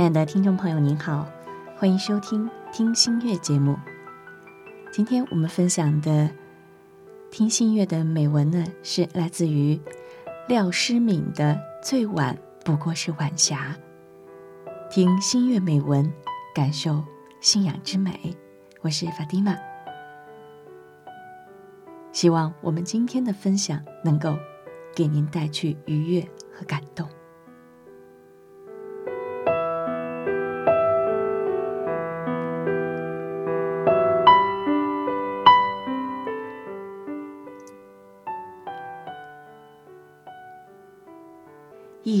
亲爱的听众朋友，您好，欢迎收听《听心月》节目。今天我们分享的《听心月》的美文呢，是来自于廖诗敏的《最晚不过是晚霞》。听心月美文，感受信仰之美。我是法蒂玛，希望我们今天的分享能够给您带去愉悦和感动。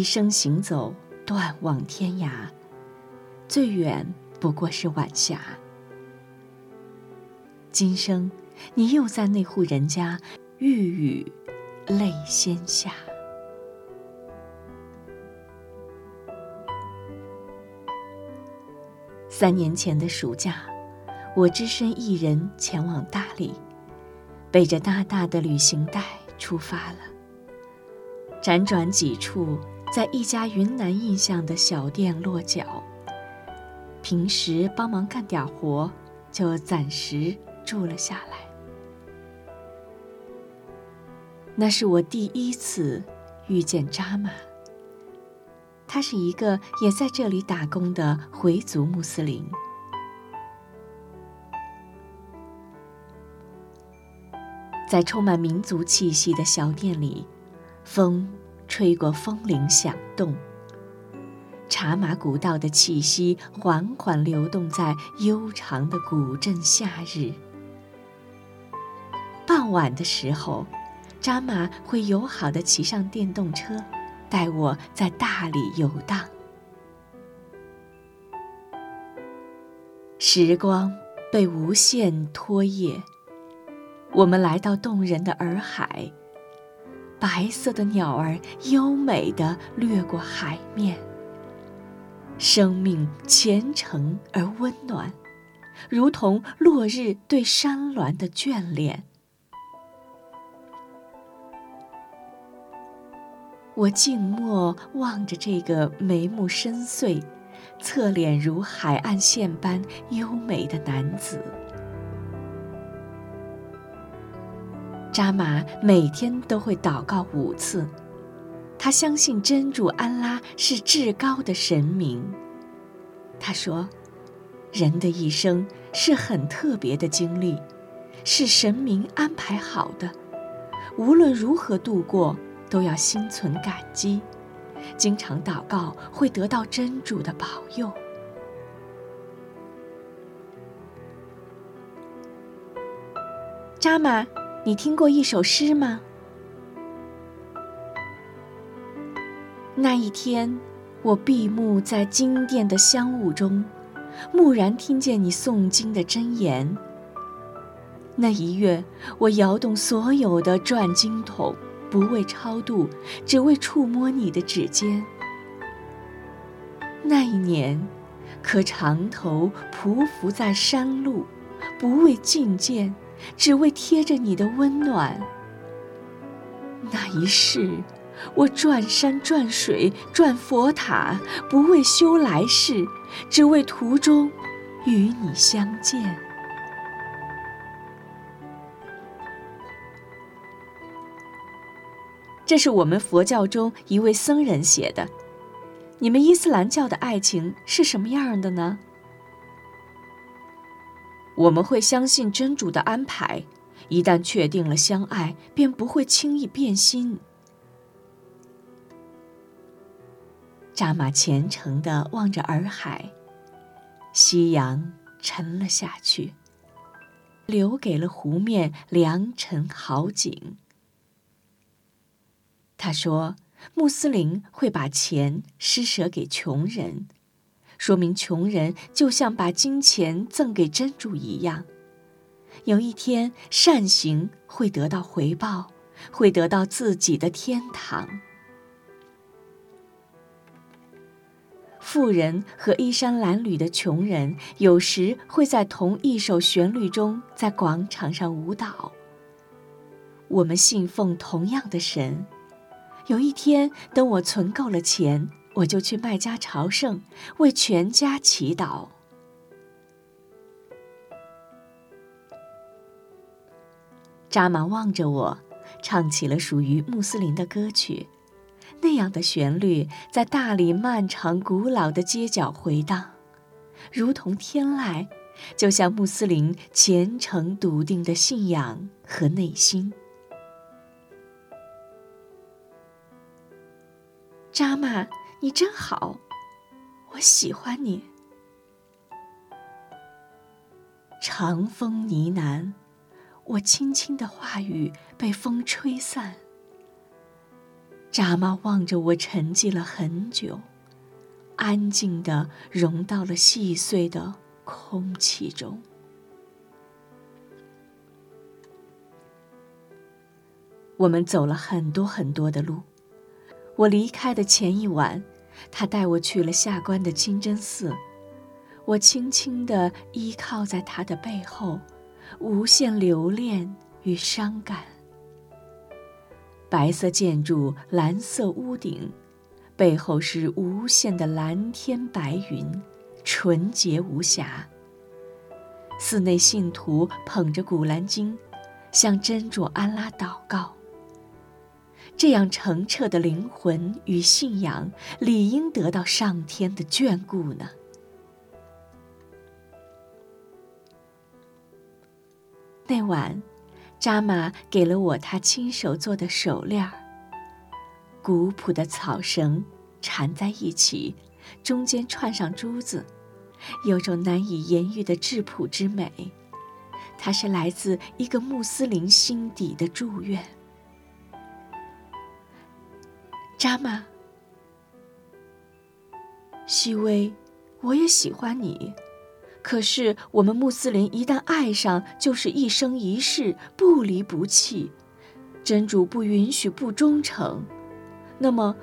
一生行走，断望天涯，最远不过是晚霞。今生，你又在那户人家，欲语泪先下。三年前的暑假，我只身一人前往大理，背着大大的旅行袋出发了。辗转几处，在一家云南印象的小店落脚。平时帮忙干点活，就暂时。住了下来。那是我第一次遇见扎玛。他是一个也在这里打工的回族穆斯林。在充满民族气息的小店里，风吹过风铃响动，茶马古道的气息缓缓流动在悠长的古镇夏日。傍晚的时候，扎马会友好的骑上电动车，带我在大理游荡。时光被无限拖曳，我们来到动人的洱海，白色的鸟儿优美的掠过海面。生命虔诚而温暖，如同落日对山峦的眷恋。我静默望着这个眉目深邃、侧脸如海岸线般优美的男子。扎玛每天都会祷告五次，他相信真主安拉是至高的神明。他说：“人的一生是很特别的经历，是神明安排好的，无论如何度过。”都要心存感激，经常祷告会得到真主的保佑。扎玛，你听过一首诗吗？那一天，我闭目在金殿的香雾中，蓦然听见你诵经的真言。那一月，我摇动所有的转经筒。不为超度，只为触摸你的指尖。那一年，磕长头匍匐在山路，不为觐见，只为贴着你的温暖。那一世，我转山转水转佛塔，不为修来世，只为途中与你相见。这是我们佛教中一位僧人写的。你们伊斯兰教的爱情是什么样的呢？我们会相信真主的安排，一旦确定了相爱，便不会轻易变心。扎马虔诚地望着洱海，夕阳沉了下去，留给了湖面良辰好景。他说：“穆斯林会把钱施舍给穷人，说明穷人就像把金钱赠给真主一样。有一天，善行会得到回报，会得到自己的天堂。富人和衣衫褴褛的穷人，有时会在同一首旋律中在广场上舞蹈。我们信奉同样的神。”有一天，等我存够了钱，我就去麦加朝圣，为全家祈祷。扎玛望着我，唱起了属于穆斯林的歌曲。那样的旋律在大理漫长古老的街角回荡，如同天籁，就像穆斯林虔诚笃定的信仰和内心。扎玛，你真好，我喜欢你。长风呢喃。我轻轻的话语被风吹散。扎妈望着我，沉寂了很久，安静的融到了细碎的空气中。我们走了很多很多的路。我离开的前一晚，他带我去了下关的清真寺。我轻轻地依靠在他的背后。无限留恋与伤感。白色建筑，蓝色屋顶，背后是无限的蓝天白云，纯洁无瑕。寺内信徒捧着古兰经，向真主安拉祷告。这样澄澈的灵魂与信仰，理应得到上天的眷顾呢。那晚，扎玛给了我他亲手做的手链儿。古朴的草绳缠在一起，中间串上珠子，有种难以言喻的质朴之美。它是来自一个穆斯林心底的祝愿。扎玛，细微，我也喜欢你。可是，我们穆斯林一旦爱上，就是一生一世不离不弃。真主不允许不忠诚，那么，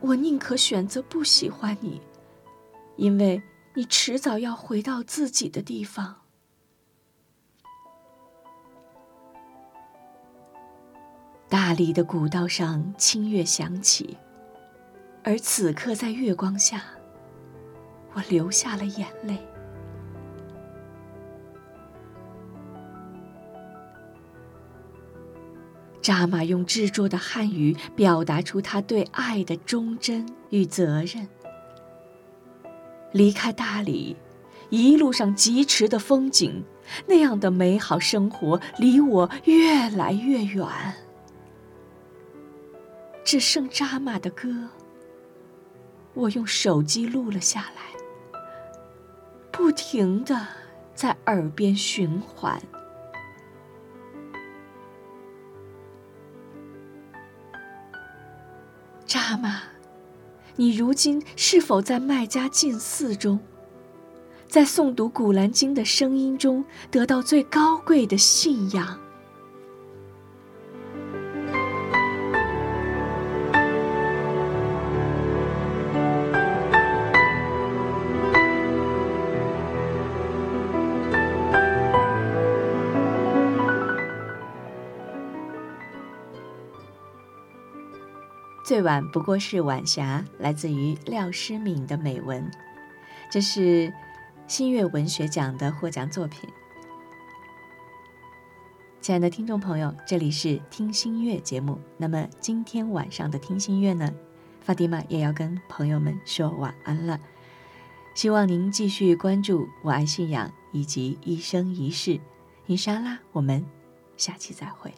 我宁可选择不喜欢你，因为你迟早要回到自己的地方。大理的古道上，清月响起，而此刻在月光下，我流下了眼泪。扎玛用执着的汉语表达出他对爱的忠贞与责任。离开大理，一路上疾驰的风景，那样的美好生活离我越来越远。只剩扎玛的歌，我用手机录了下来，不停的在耳边循环。扎玛，你如今是否在麦加禁寺中，在诵读古兰经的声音中，得到最高贵的信仰？最晚不过是晚霞，来自于廖诗敏的美文，这是新月文学奖的获奖作品。亲爱的听众朋友，这里是听心月节目。那么今天晚上的听心月呢，法蒂玛也要跟朋友们说晚安了。希望您继续关注我爱信仰以及一生一世。伊莎拉，我们下期再会。